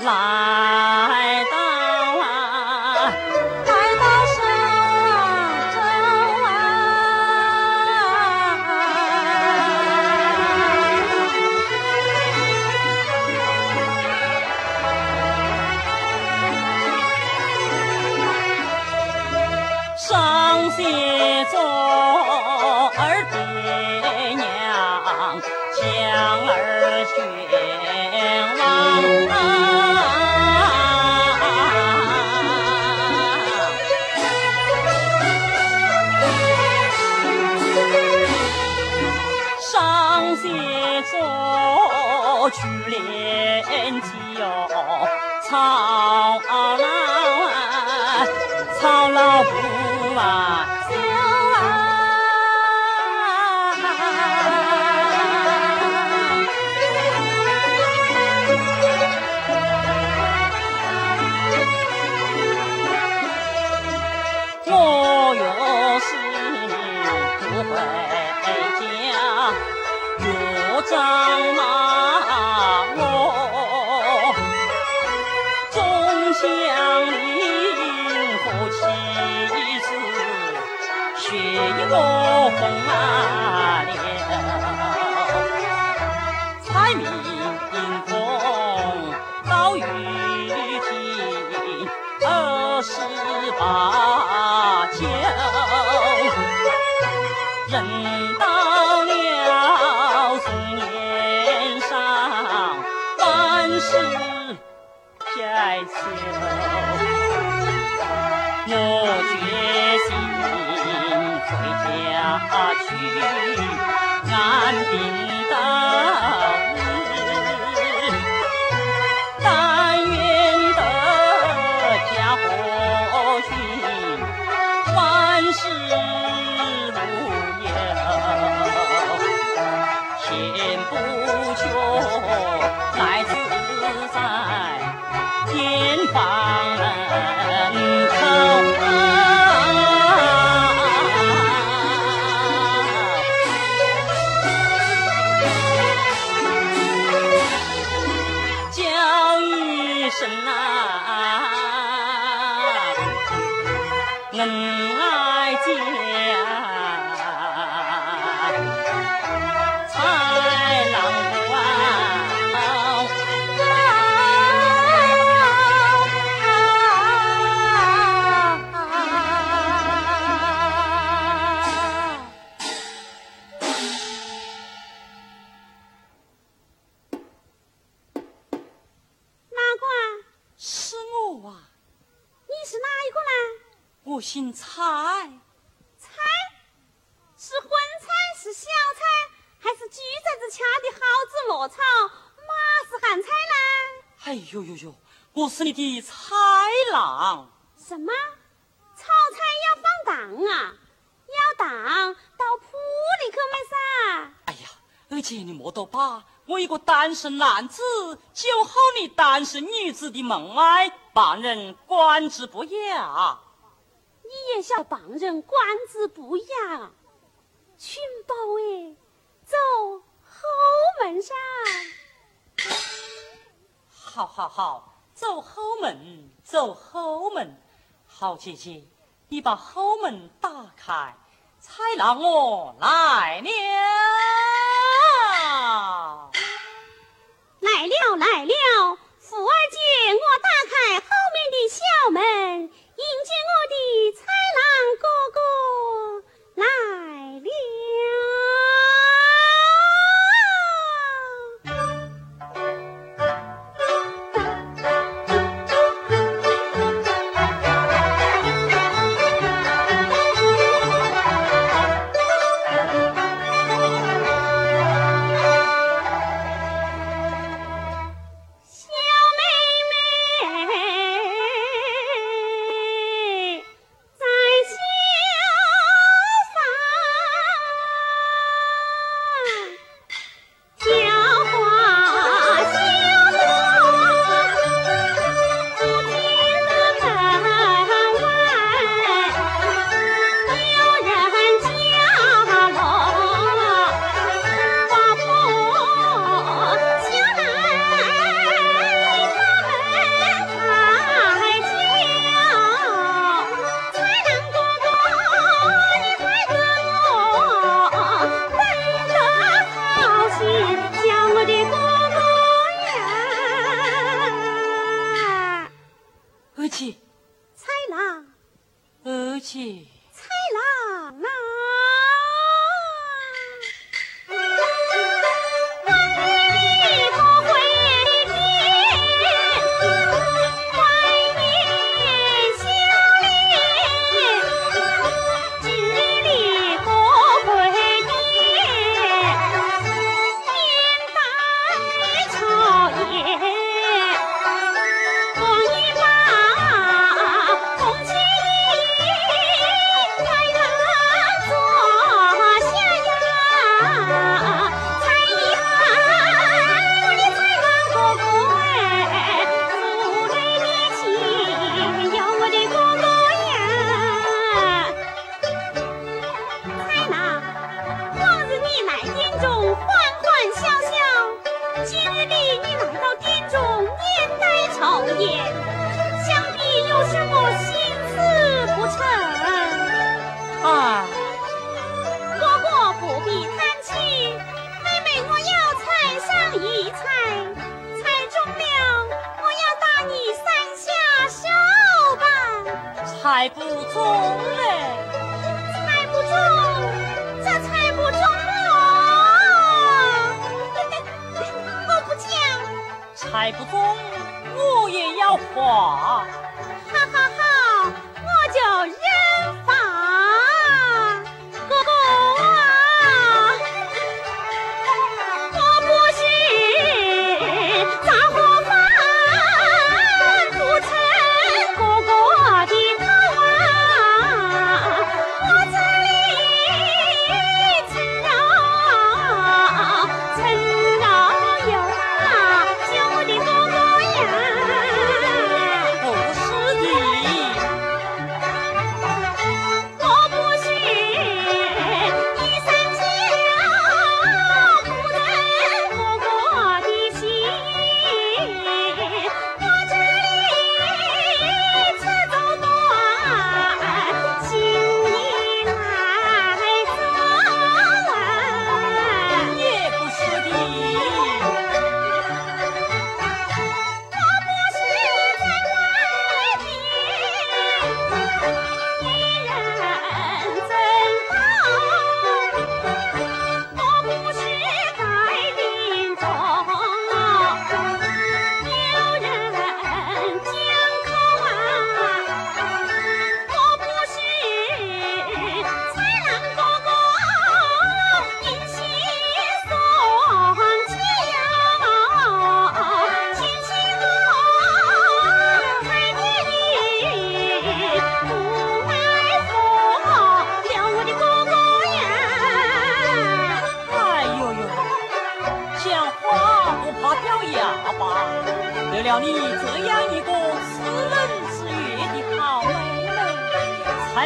来到我姓蔡，菜是荤菜是小菜，还是鸡崽子掐的蒿子落草？马是旱菜呢？哎呦呦呦，我是你的菜郎。什么？炒菜要放糖啊？要糖到铺里去买噻。哎呀，二姐你莫多把我一个单身男子酒后你单身女子的梦外，旁人观之不雅。你也小帮人观之不雅，群宝哎，走后门噻。好好好，走后门，走后门。好姐姐，你把后门打开，才让我来了。来了来了，福儿姐，我打开后面的小门，迎接我的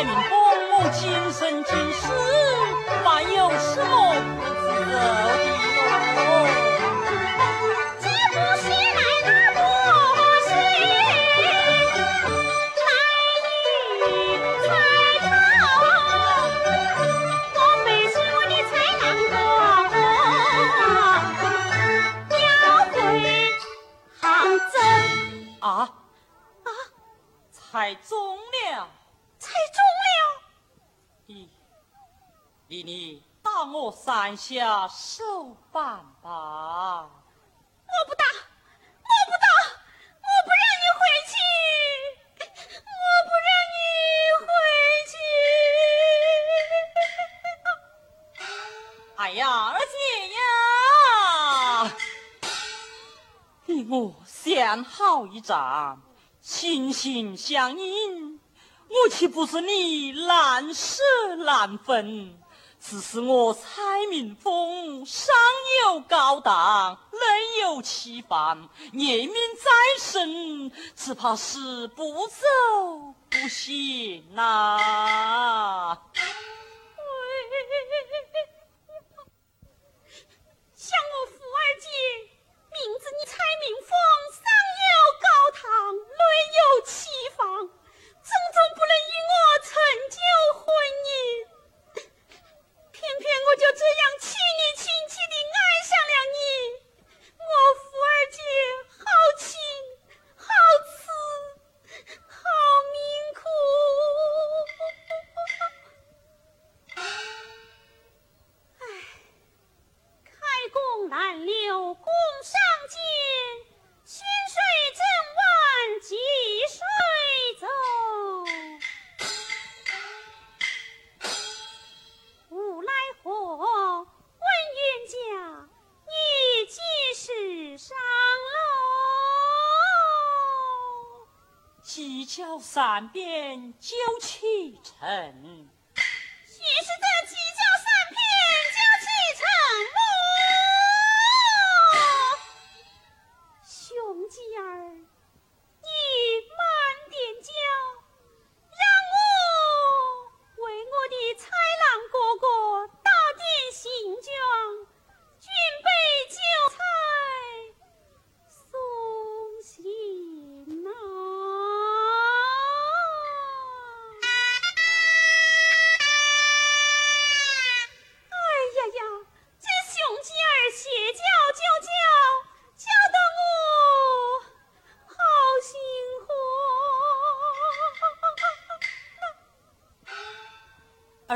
才明白我今生今世。按下手板吧！我不打，我不打，我不让你回去，我不让你回去！哎呀，二姐呀，你我相好一场。心心相印，我岂不是你难舍难分？只是我蔡明峰上有高堂，内有妻房，念命在身，只怕是不走不行呐。像我福二姐，名字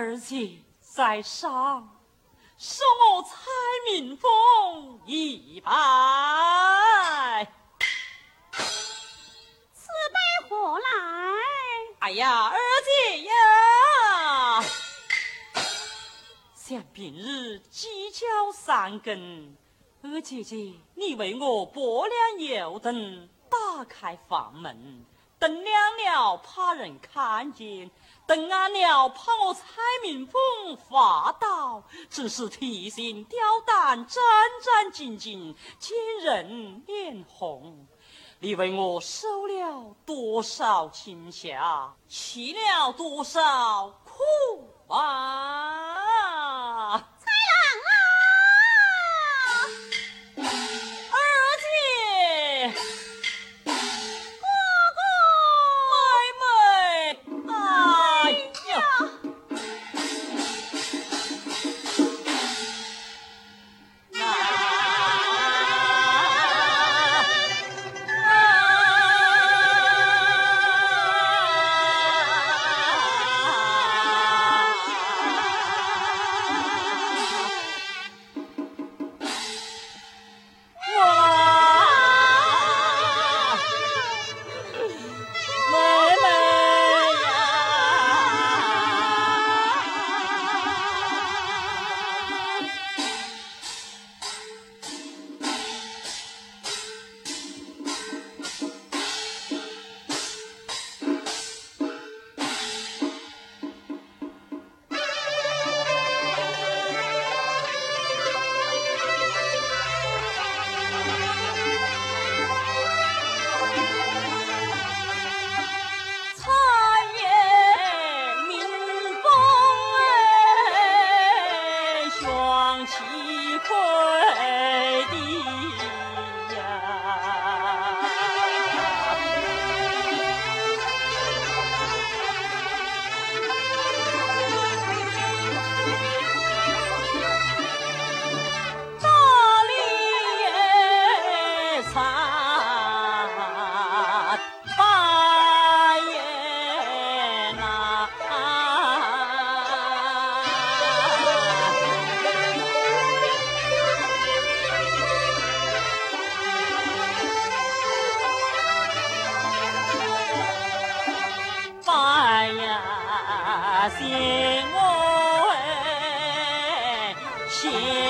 慌，儿子在上，受我蔡明峰一拜。此拜何来？哎呀，二姐呀，想平日鸡叫三更。二姐姐，你为我拨亮油灯，打开房门，灯亮了怕人看见，灯暗了怕我蔡明凤发到，只是提心吊胆，战战兢兢，见人脸红。你为我受了多少惊吓，吃了多少苦啊！谢我哎谢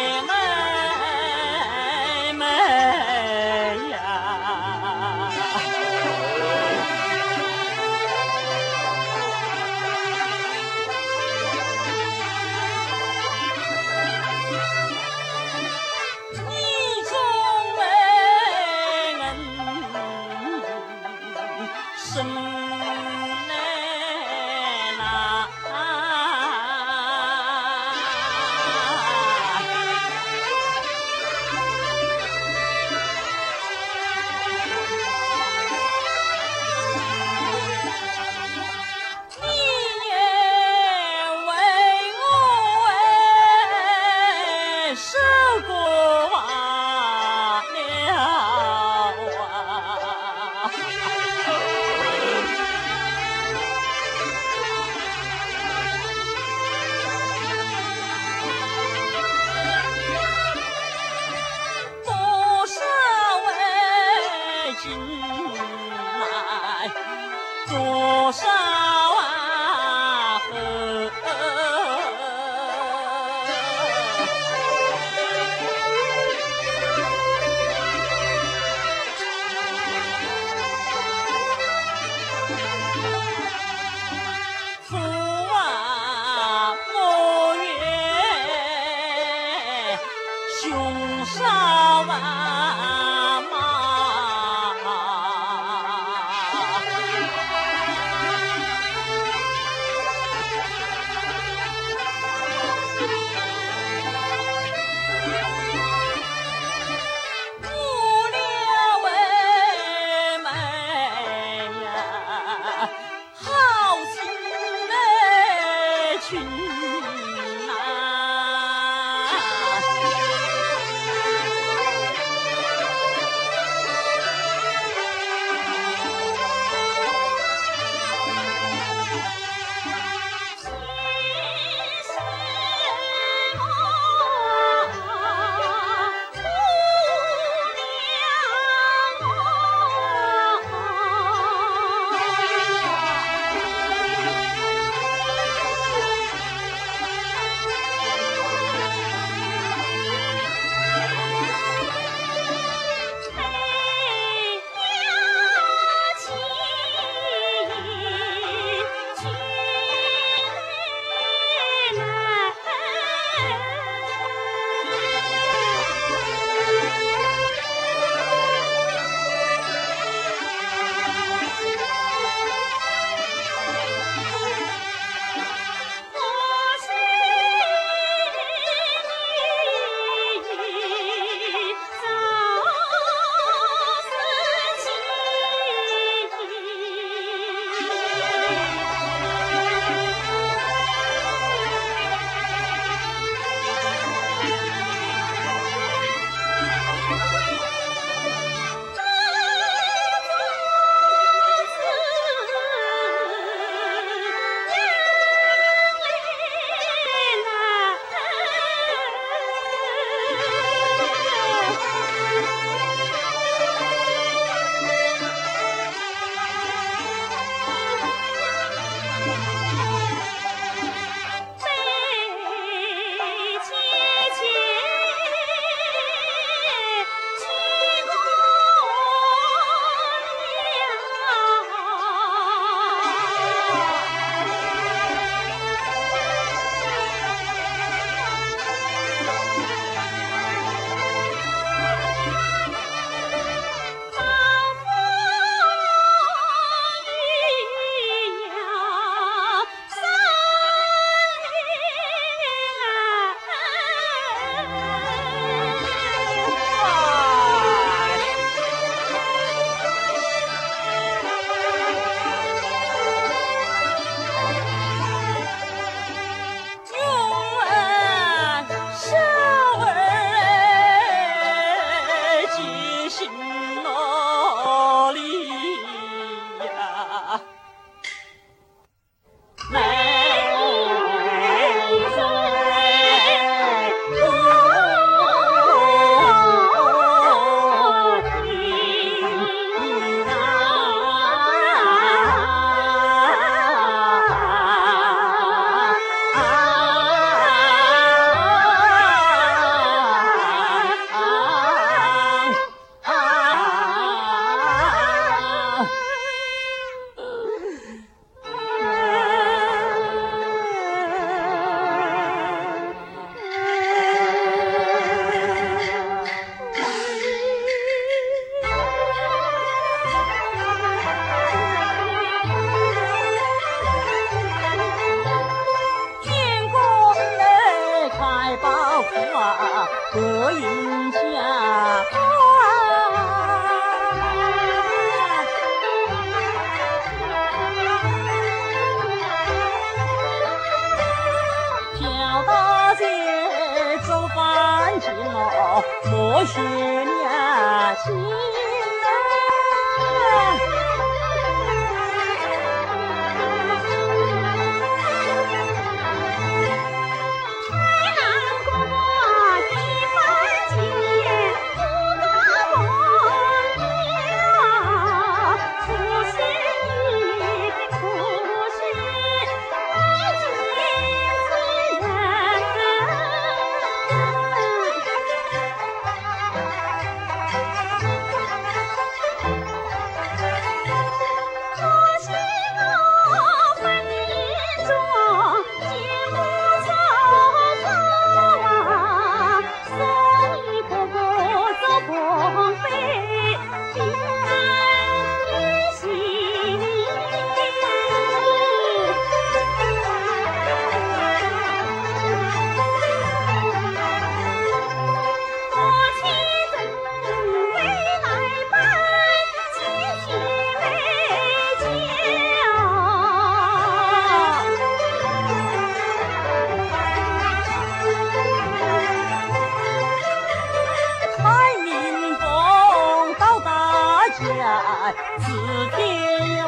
子弟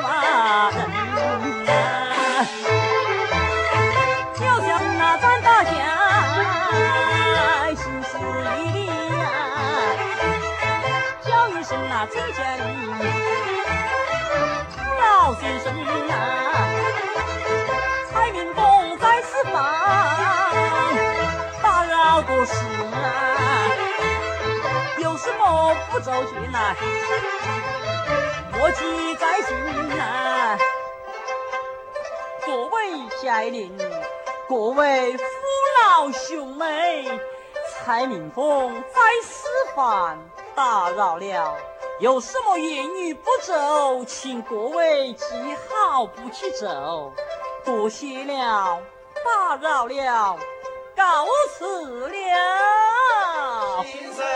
娃子啊，要像那咱大家心似一粒啊，叫一声那尊驾呀，老先生啊，财民共在四方，打扰多时啊，有什么不周全呐？莫记在心呐！各位家邻，各位父老兄妹，蔡明峰在吃饭，打扰了。有什么言语不周，请各位记好不去走。多谢了，打扰了，告辞了。先生，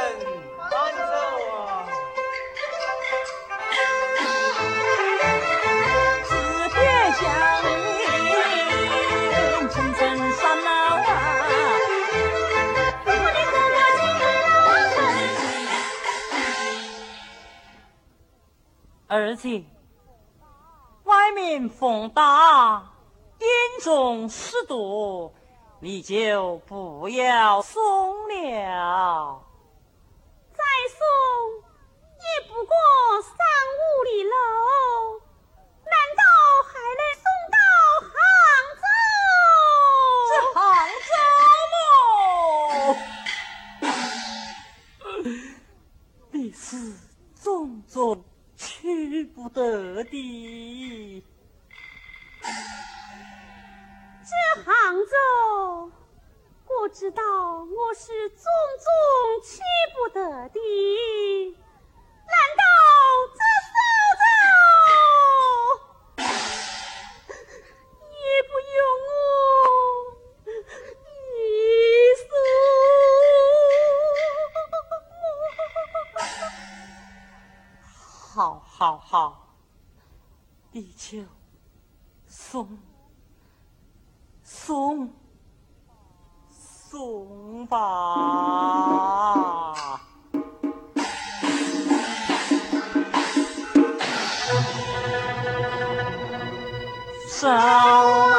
儿子，外面风大，店中湿多，你就不要送了。再送也不过三五里路，种种。去不得的，这杭州，我知道我是种种去不得的。难道这好，好，地球送送送吧。手。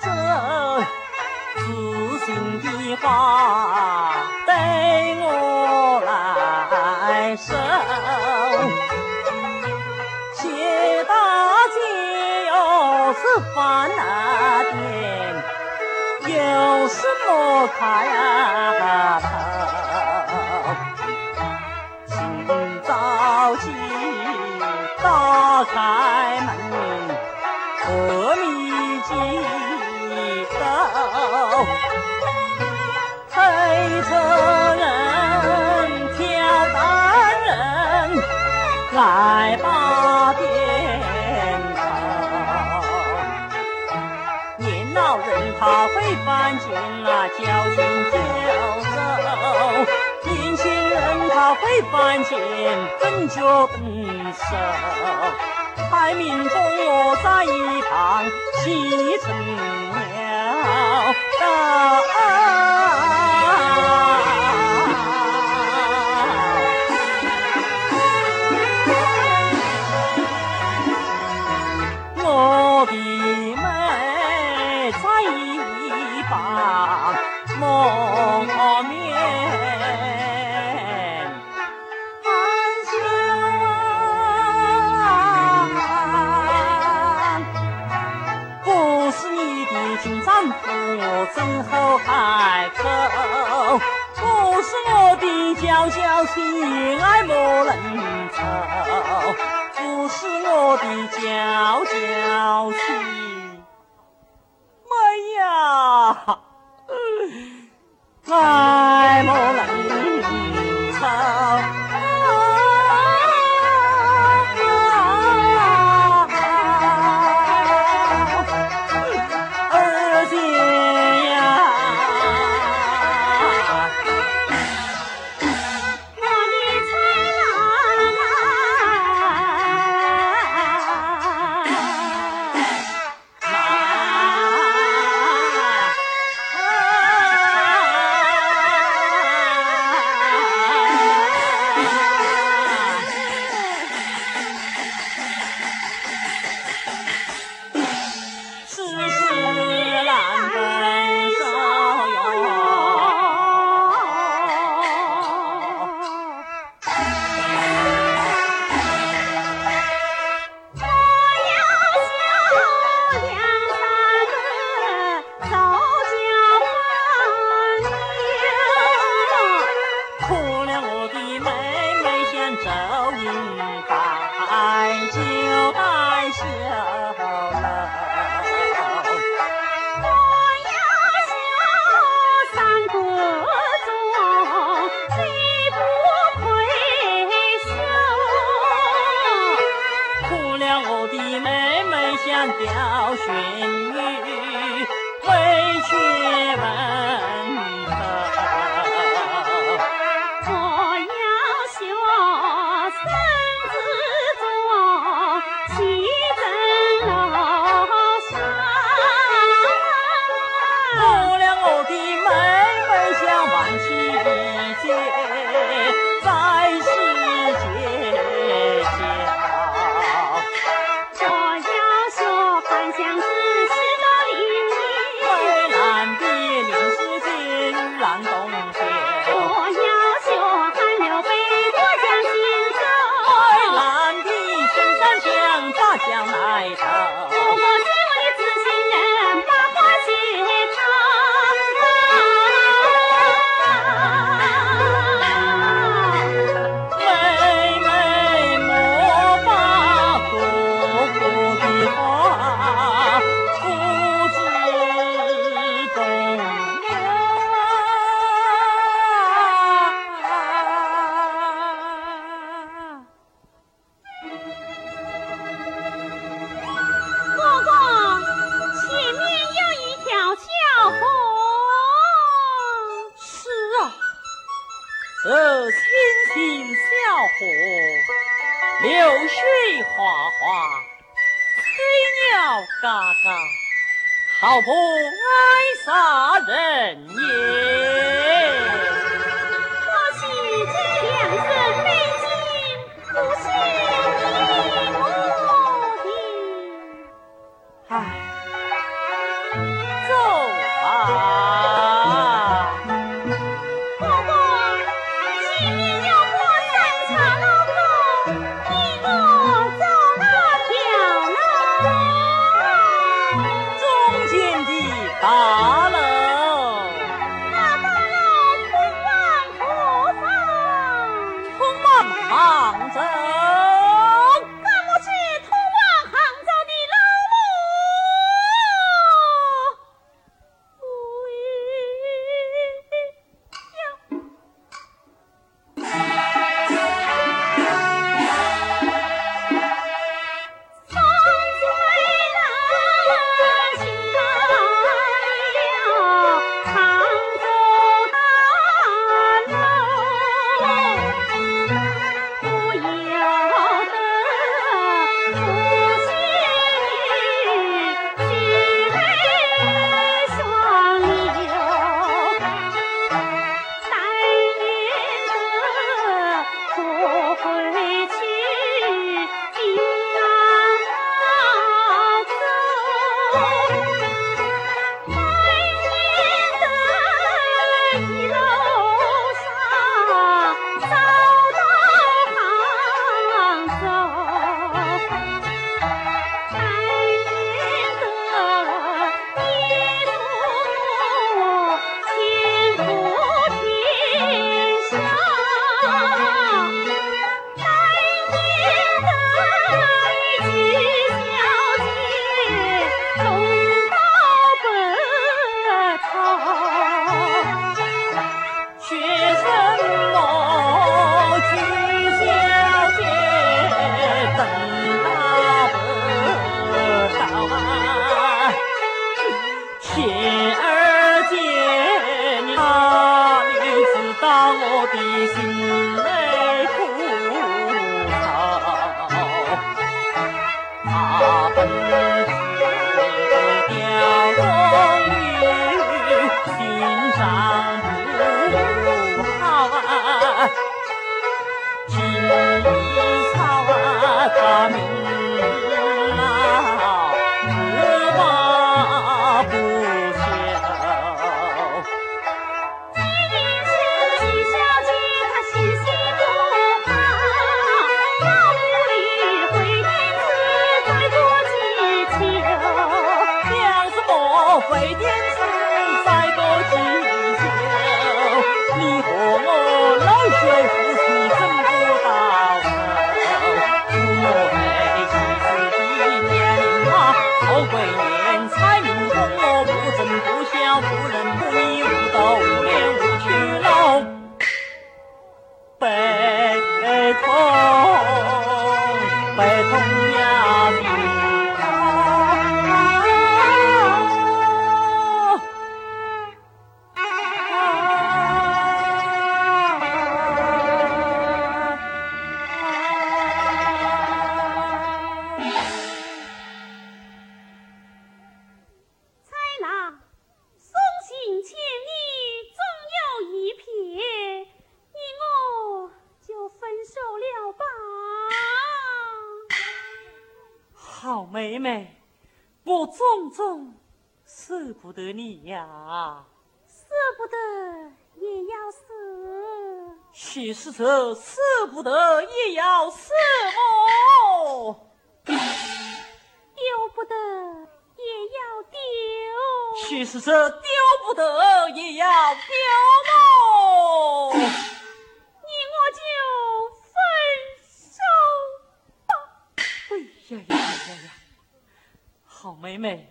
这知心的话对我来说，谢大姐是犯难的，有什么看？范进啊，叫声叫走，年轻人他会犯进怎就动手？蔡明峰我在一旁气成鸟。我的娇娇妻呀啊手一把酒来消。妹妹，我种种舍不得你呀、啊，舍不得也要死，许实这舍不得也要死哦，丢不得也要丢，许是这丢不得也要丢哦。妹妹，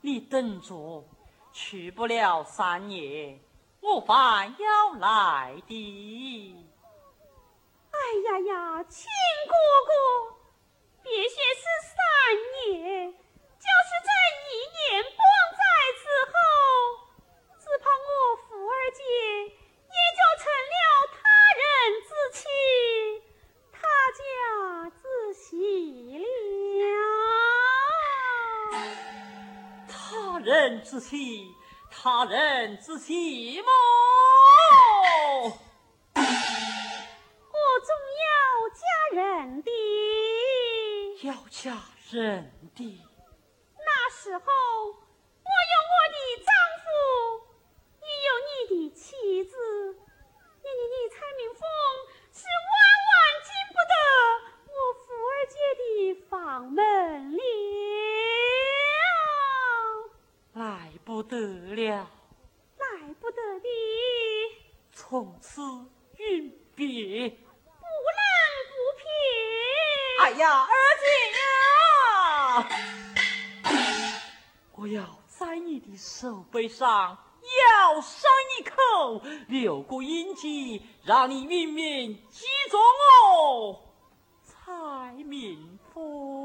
你等着，去不了三年，我反要来的。哎呀呀，亲哥哥，别说是三年。人之妻，他人之妻吗？我总要嫁人的，要嫁人的。那时候嘴上咬上一口，留个印记，让你明明记着我，才明白。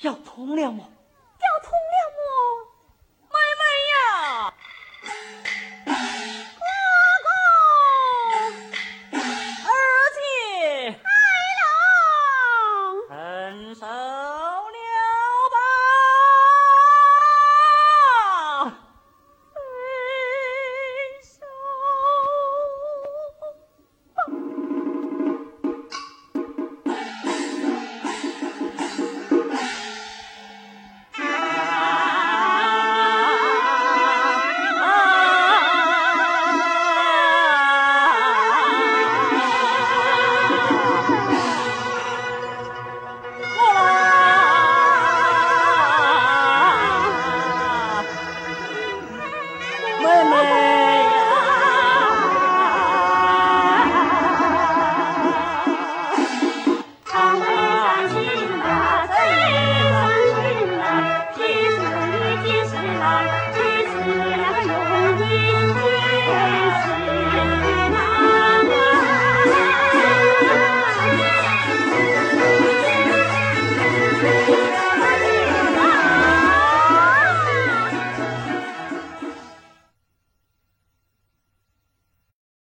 要通了么？